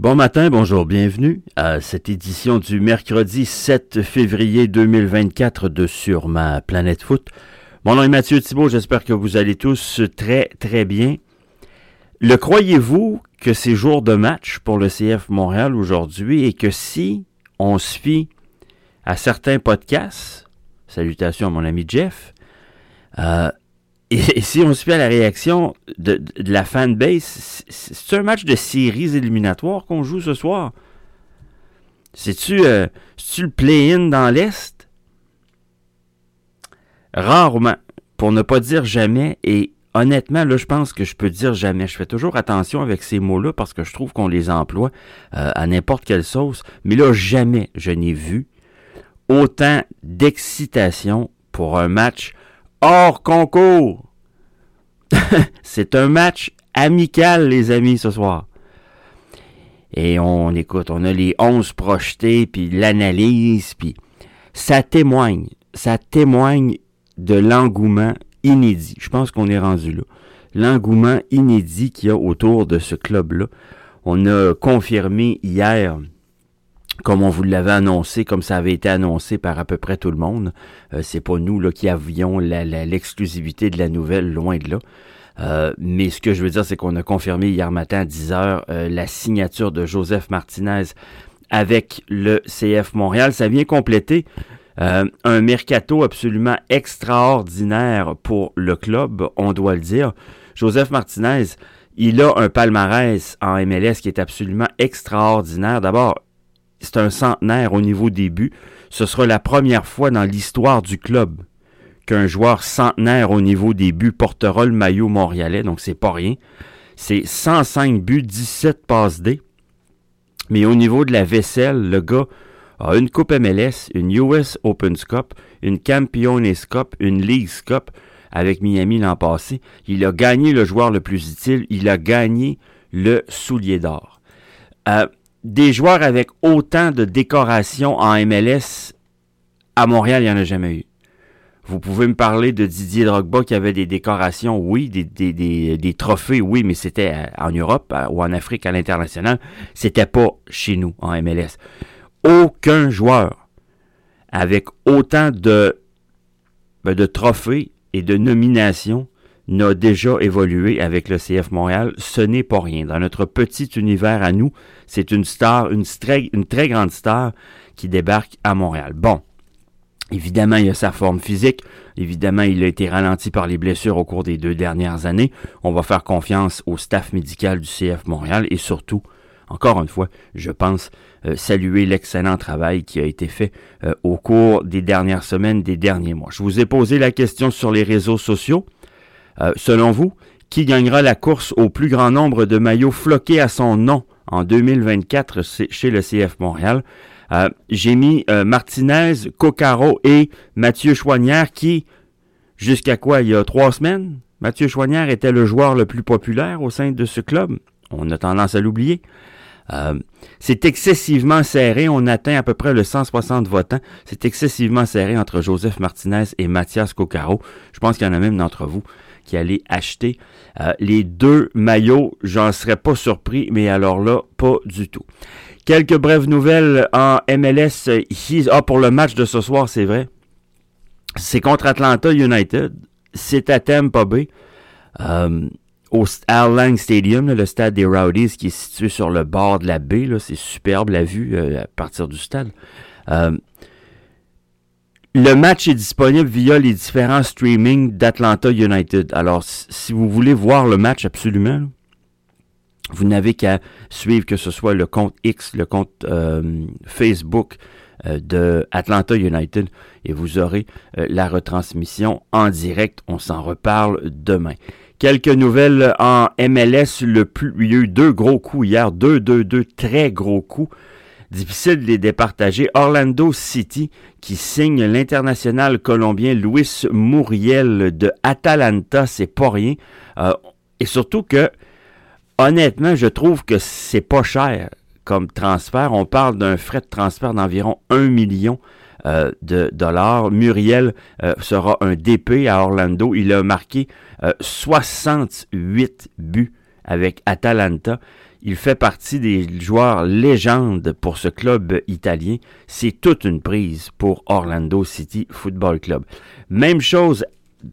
Bon matin, bonjour, bienvenue à cette édition du mercredi 7 février 2024 de Sur ma planète foot. Mon nom est Mathieu Thibault, j'espère que vous allez tous très très bien. Le croyez-vous que c'est jour de match pour le CF Montréal aujourd'hui et que si on se fie à certains podcasts, salutations à mon ami Jeff, euh, et, si on se fait à la réaction de, la fanbase, c'est un match de séries éliminatoires qu'on joue ce soir? C'est-tu euh, le play-in dans l'Est? Rarement, pour ne pas dire jamais, et honnêtement, là, je pense que je peux dire jamais. Je fais toujours attention avec ces mots-là parce que je trouve qu'on les emploie euh, à n'importe quelle sauce. Mais là, jamais je n'ai vu autant d'excitation pour un match hors concours. c'est un match amical, les amis, ce soir. Et on écoute, on a les 11 projetés, puis l'analyse, puis ça témoigne, ça témoigne de l'engouement inédit. Je pense qu'on est rendu là. L'engouement inédit qu'il y a autour de ce club-là. On a confirmé hier comme on vous l'avait annoncé, comme ça avait été annoncé par à peu près tout le monde. Euh, c'est pas nous là, qui avions l'exclusivité de la nouvelle, loin de là. Euh, mais ce que je veux dire, c'est qu'on a confirmé hier matin à 10 heures euh, la signature de Joseph Martinez avec le CF Montréal. Ça vient compléter un mercato absolument extraordinaire pour le club, on doit le dire. Joseph Martinez, il a un palmarès en MLS qui est absolument extraordinaire. D'abord, c'est un centenaire au niveau des buts. Ce sera la première fois dans l'histoire du club qu'un joueur centenaire au niveau des buts portera le maillot montréalais, donc c'est pas rien. C'est 105 buts, 17 passes D. Mais au niveau de la vaisselle, le gars a une Coupe MLS, une US Open Cup, une Campiones Cup, une League Cup avec Miami l'an passé. Il a gagné le joueur le plus utile, il a gagné le soulier d'or. Euh, des joueurs avec autant de décorations en MLS, à Montréal, il n'y en a jamais eu. Vous pouvez me parler de Didier Drogba qui avait des décorations, oui, des, des, trophées, oui, mais c'était euh, en Europe euh, ou en Afrique à l'international. C'était pas chez nous en MLS. Aucun joueur avec autant de, ben, de trophées et de nominations n'a déjà évolué avec le CF Montréal. Ce n'est pas rien. Dans notre petit univers à nous, c'est une star, une, une très grande star qui débarque à Montréal. Bon. Évidemment, il a sa forme physique. Évidemment, il a été ralenti par les blessures au cours des deux dernières années. On va faire confiance au staff médical du CF Montréal et surtout, encore une fois, je pense euh, saluer l'excellent travail qui a été fait euh, au cours des dernières semaines, des derniers mois. Je vous ai posé la question sur les réseaux sociaux. Euh, selon vous, qui gagnera la course au plus grand nombre de maillots floqués à son nom en 2024 chez le CF Montréal? Euh, j'ai mis euh, Martinez, Coccaro et Mathieu Choignard qui, jusqu'à quoi, il y a trois semaines, Mathieu Choignard était le joueur le plus populaire au sein de ce club. On a tendance à l'oublier. c'est excessivement serré. On atteint à peu près le 160 votants. C'est excessivement serré entre Joseph Martinez et Mathias Coccaro. Je pense qu'il y en a même d'entre vous qui allait acheter euh, les deux maillots. J'en serais pas surpris, mais alors là, pas du tout. Quelques brèves nouvelles en MLS. Ah, pour le match de ce soir, c'est vrai. C'est contre Atlanta United. C'est à Tampa Bay. Euh, au Al Stadium, le stade des Rowdies qui est situé sur le bord de la baie. C'est superbe la vue euh, à partir du stade. Le match est disponible via les différents streamings d'Atlanta United. Alors, si vous voulez voir le match absolument, vous n'avez qu'à suivre que ce soit le compte X, le compte euh, Facebook euh, de Atlanta United et vous aurez euh, la retransmission en direct. On s'en reparle demain. Quelques nouvelles en MLS. Le plus, il y a eu deux gros coups hier, deux, deux, deux très gros coups. Difficile de les départager. Orlando City qui signe l'international colombien Luis Muriel de Atalanta, c'est pas rien. Euh, et surtout que, honnêtement, je trouve que c'est pas cher comme transfert. On parle d'un frais de transfert d'environ 1 million euh, de dollars. Muriel euh, sera un DP à Orlando. Il a marqué 68 buts avec Atalanta. Il fait partie des joueurs légendes pour ce club italien. C'est toute une prise pour Orlando City Football Club. Même chose,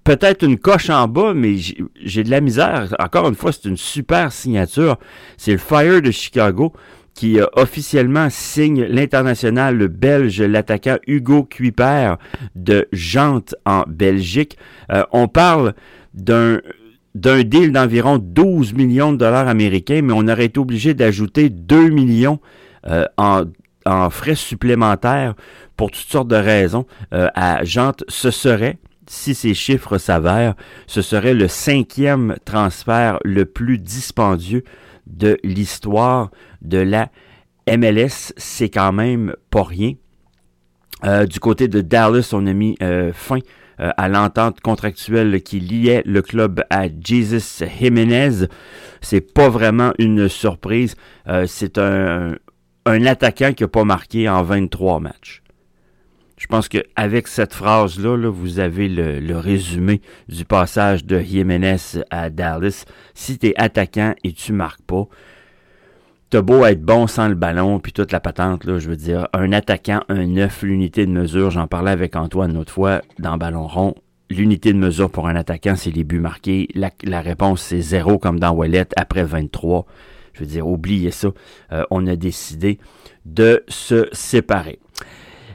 peut-être une coche en bas, mais j'ai de la misère. Encore une fois, c'est une super signature. C'est le Fire de Chicago qui euh, officiellement signe l'international belge, l'attaquant Hugo Kuiper de Jante en Belgique. Euh, on parle d'un d'un deal d'environ 12 millions de dollars américains, mais on aurait été obligé d'ajouter 2 millions euh, en, frais supplémentaires pour toutes sortes de raisons à Jante. Ce serait, si ces chiffres s'avèrent, ce serait le cinquième transfert le plus dispendieux de l'histoire de la MLS. C'est quand même pas rien. Euh, du côté de Dallas, on a mis euh, fin euh, à l'entente contractuelle qui liait le club à Jesus Jiménez. C'est pas vraiment une surprise. c'est un, attaquant qui n'a pas marqué en 23 matchs. Je pense qu'avec cette phrase-là, là, vous avez le, le, résumé du passage de Jiménez à Dallas. Si tu es attaquant et tu marques pas, t'as beau être bon sans le ballon, puis toute la patente, là, je veux dire, un attaquant, un neuf, l'unité de mesure, j'en parlais avec Antoine une autre fois dans Ballon rond, l'unité de mesure pour un attaquant, c'est les buts marqués. La, la réponse, c'est zéro comme dans Wallet après 23. Je veux dire, oubliez ça. Euh, on a décidé de se séparer.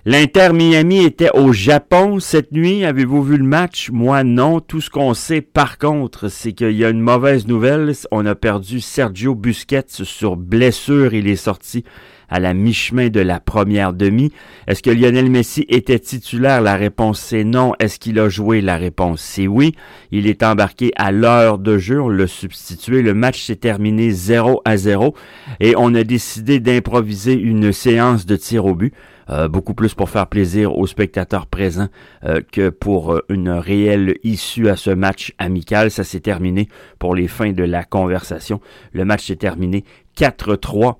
L'Inter Miami était au Japon cette nuit. Avez-vous vu le match? Moi, non. Tout ce qu'on sait, par contre, c'est qu'il y a une mauvaise nouvelle. On a perdu Sergio Busquets sur blessure. Il est sorti à la mi-chemin de la première demi. Est-ce que Lionel Messi était titulaire? La réponse c'est non. Est-ce qu'il a joué? La réponse c'est oui. Il est embarqué à l'heure de jeu. On l'a substitué. Le match s'est terminé 0 à 0 et on a décidé d'improviser une séance de tir au but. Euh, beaucoup plus pour faire plaisir aux spectateurs présents euh, que pour euh, une réelle issue à ce match amical. Ça s'est terminé pour les fins de la conversation. Le match s'est terminé 4-3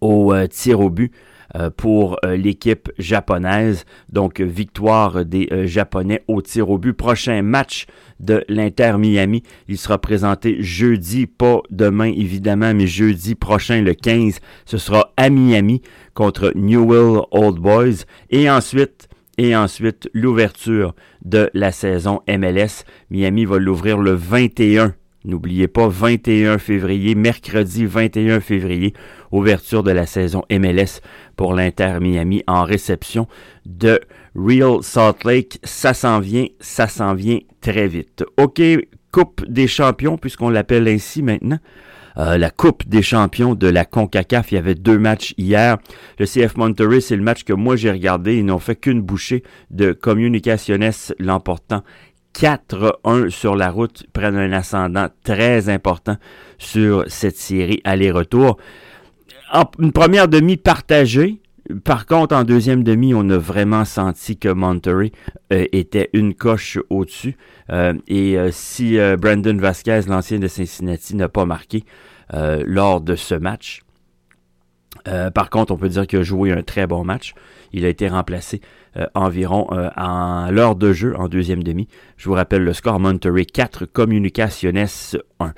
au tir au but pour l'équipe japonaise. Donc victoire des Japonais au tir au but. Prochain match de l'Inter Miami. Il sera présenté jeudi, pas demain évidemment, mais jeudi prochain, le 15. Ce sera à Miami contre Newell Old Boys. Et ensuite, et ensuite, l'ouverture de la saison MLS. Miami va l'ouvrir le 21 N'oubliez pas, 21 février, mercredi 21 février, ouverture de la saison MLS pour l'Inter Miami en réception de Real Salt Lake. Ça s'en vient, ça s'en vient très vite. OK, Coupe des champions, puisqu'on l'appelle ainsi maintenant. Euh, la Coupe des champions de la CONCACAF. Il y avait deux matchs hier. Le CF Monterrey, c'est le match que moi j'ai regardé. Ils n'ont fait qu'une bouchée de Communicaciones l'emportant 4-1 sur la route, prennent un ascendant très important sur cette série aller-retour. une première demi partagée. Par contre, en deuxième demi, on a vraiment senti que Monterey euh, était une coche au-dessus. Euh, et euh, si Brandon Vasquez, l'ancien de Cincinnati, n'a pas marqué lors de ce match, par contre, on peut dire qu'il a joué un très bon match. Il a été remplacé euh, environ euh, en l'heure de jeu en deuxième demi. Je vous rappelle le score Monterey 4, Communicaciones 1.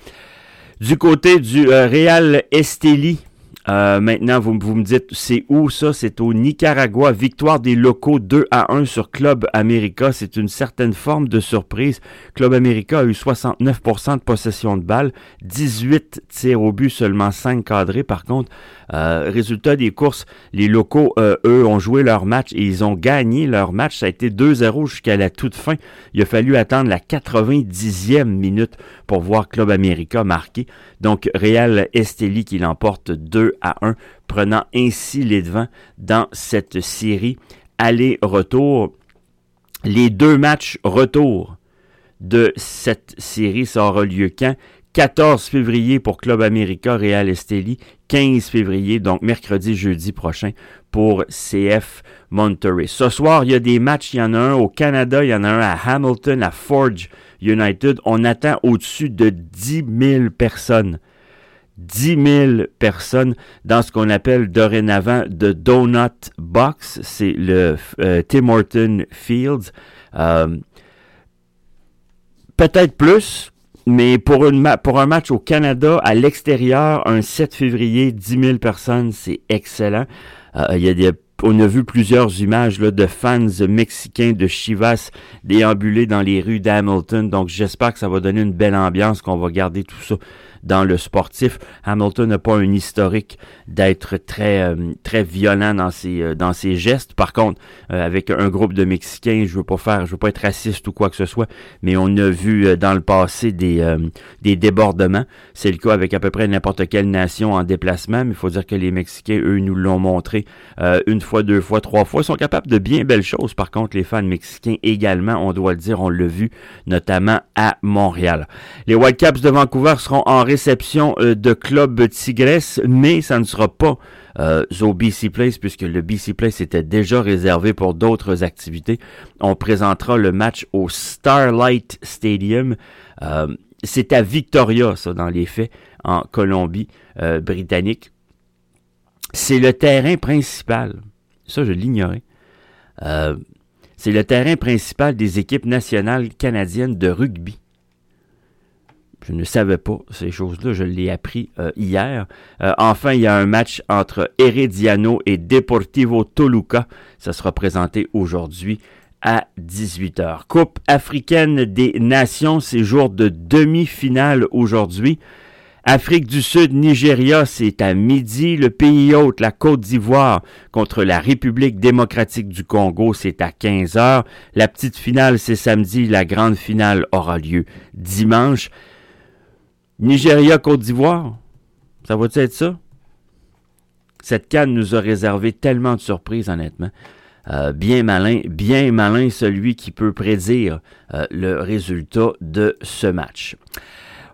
Du côté du euh, Real Esteli, maintenant, vous, vous, me dites, c'est où ça? C'est au Nicaragua. Victoire des locaux 2 à 1 sur Club America. C'est une certaine forme de surprise. Club America a eu 69% de possession de balle, 18 tirs au but, seulement 5 cadrés. Par contre, euh, résultat des courses, les locaux, euh, eux, ont joué leur match et ils ont gagné leur match. Ça a été 2-0 jusqu'à la toute fin. Il a fallu attendre la 90e minute pour voir Club America marquer. Donc, Real Esteli qui l'emporte 2 à 1, prenant ainsi les devants dans cette série aller-retour. Les deux matchs retour de cette série, ça aura lieu quand? 14 février pour Club America Real Esteli, 15 février, donc mercredi, jeudi prochain pour CF Monterey. Ce soir, il y a des matchs, il y en a un au Canada, il y en a un à Hamilton, à Forge United. On attend au-dessus de 10 000 personnes. 10 000 personnes dans ce qu'on appelle dorénavant The Donut Box. C'est le euh, Tim Horton Fields. Euh, peut-être plus, mais pour, un match au Canada, à l'extérieur, un 7 février, 10 000 personnes, c'est excellent. Euh, on a vu plusieurs images de fans mexicains de Chivas déambuler dans les rues d'Hamilton. Donc j'espère que ça va donner une belle ambiance, qu'on va garder tout ça dans le sportif. Hamilton n'a pas un historique d'être très euh, très violent dans ses euh, dans ses gestes. Par contre, euh, avec un groupe de Mexicains, je veux pas faire, je veux pas être raciste ou quoi que ce soit, mais on a vu dans le passé des des débordements. C'est le cas avec à peu près n'importe quelle nation en déplacement, mais il faut dire que les Mexicains, eux, nous l'ont montré une fois, deux fois, trois fois. Ils sont capables de bien belles choses. Par contre, les fans mexicains également, on doit le dire, on l'a vu, notamment à Montréal. Les Whitecaps de Vancouver seront en réception euh, de Club Tigresse, mais ça ne sera pas euh, au BC Place, puisque le BC Place était déjà réservé pour d'autres activités. On présentera le match au Starlight Stadium. Euh, c'est à Victoria, ça, dans les faits, en Colombie-Britannique. C'est le terrain principal. Ça, je l'ignorais. c'est le terrain principal des équipes nationales canadiennes de rugby. Je ne savais pas ces choses-là, je l'ai appris euh, hier. Euh, enfin, il y a un match entre Herediano et Deportivo Toluca. Ça sera présenté aujourd'hui à 18h. Coupe africaine des nations, c'est jour de demi-finale aujourd'hui. Afrique du Sud, Nigeria, c'est à midi. Le pays hôte, la Côte d'Ivoire, contre la République démocratique du Congo, c'est à 15 h La petite finale, c'est samedi. La grande finale aura lieu dimanche. Nigeria, Côte d'Ivoire, ça va être ça? Cette canne nous a réservé tellement de surprises, honnêtement. Euh, bien malin, bien malin celui qui peut prédire euh, le résultat de ce match.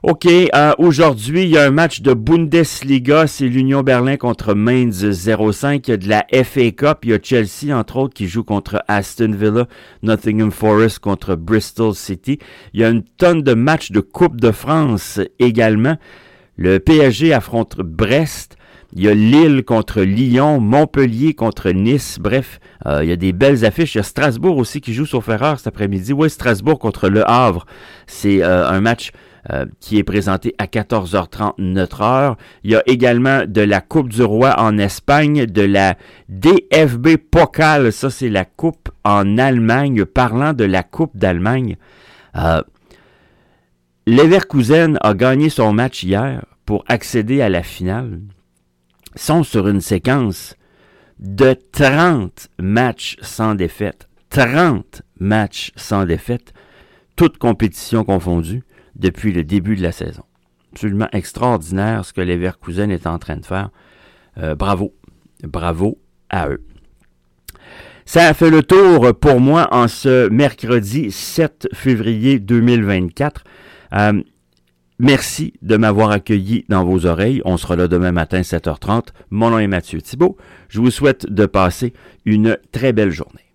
OK, euh, aujourd'hui, il y a un match de Bundesliga, c'est l'Union Berlin contre Mainz 05. Il y a de la FA Cup, il y a Chelsea, entre autres, qui joue contre Aston Villa, Nottingham Forest contre Bristol City. Il y a une tonne de matchs de Coupe de France également. Le PSG affronte Brest. Il y a Lille contre Lyon, Montpellier contre Nice. Bref, euh, il y a des belles affiches. Il y a Strasbourg aussi qui joue sur erreur cet après-midi. Oui, Strasbourg contre Le Havre. C'est euh, un match euh, qui est présenté à 14h30 notre heure. Il y a également de la Coupe du Roi en Espagne, de la DFB Pokal, ça c'est la Coupe en Allemagne. Parlant de la Coupe d'Allemagne, euh, Leverkusen a gagné son match hier pour accéder à la finale. Ils sont sur une séquence de 30 matchs sans défaite. 30 matchs sans défaite, toutes compétitions confondues depuis le début de la saison. Absolument extraordinaire ce que les Verkusen est en train de faire. Euh, bravo. Bravo à eux. Ça a fait le tour pour moi en ce mercredi 7 février 2024. Euh, merci de m'avoir accueilli dans vos oreilles. On sera là demain matin 7h30. Mon nom est Mathieu Thibault. Je vous souhaite de passer une très belle journée.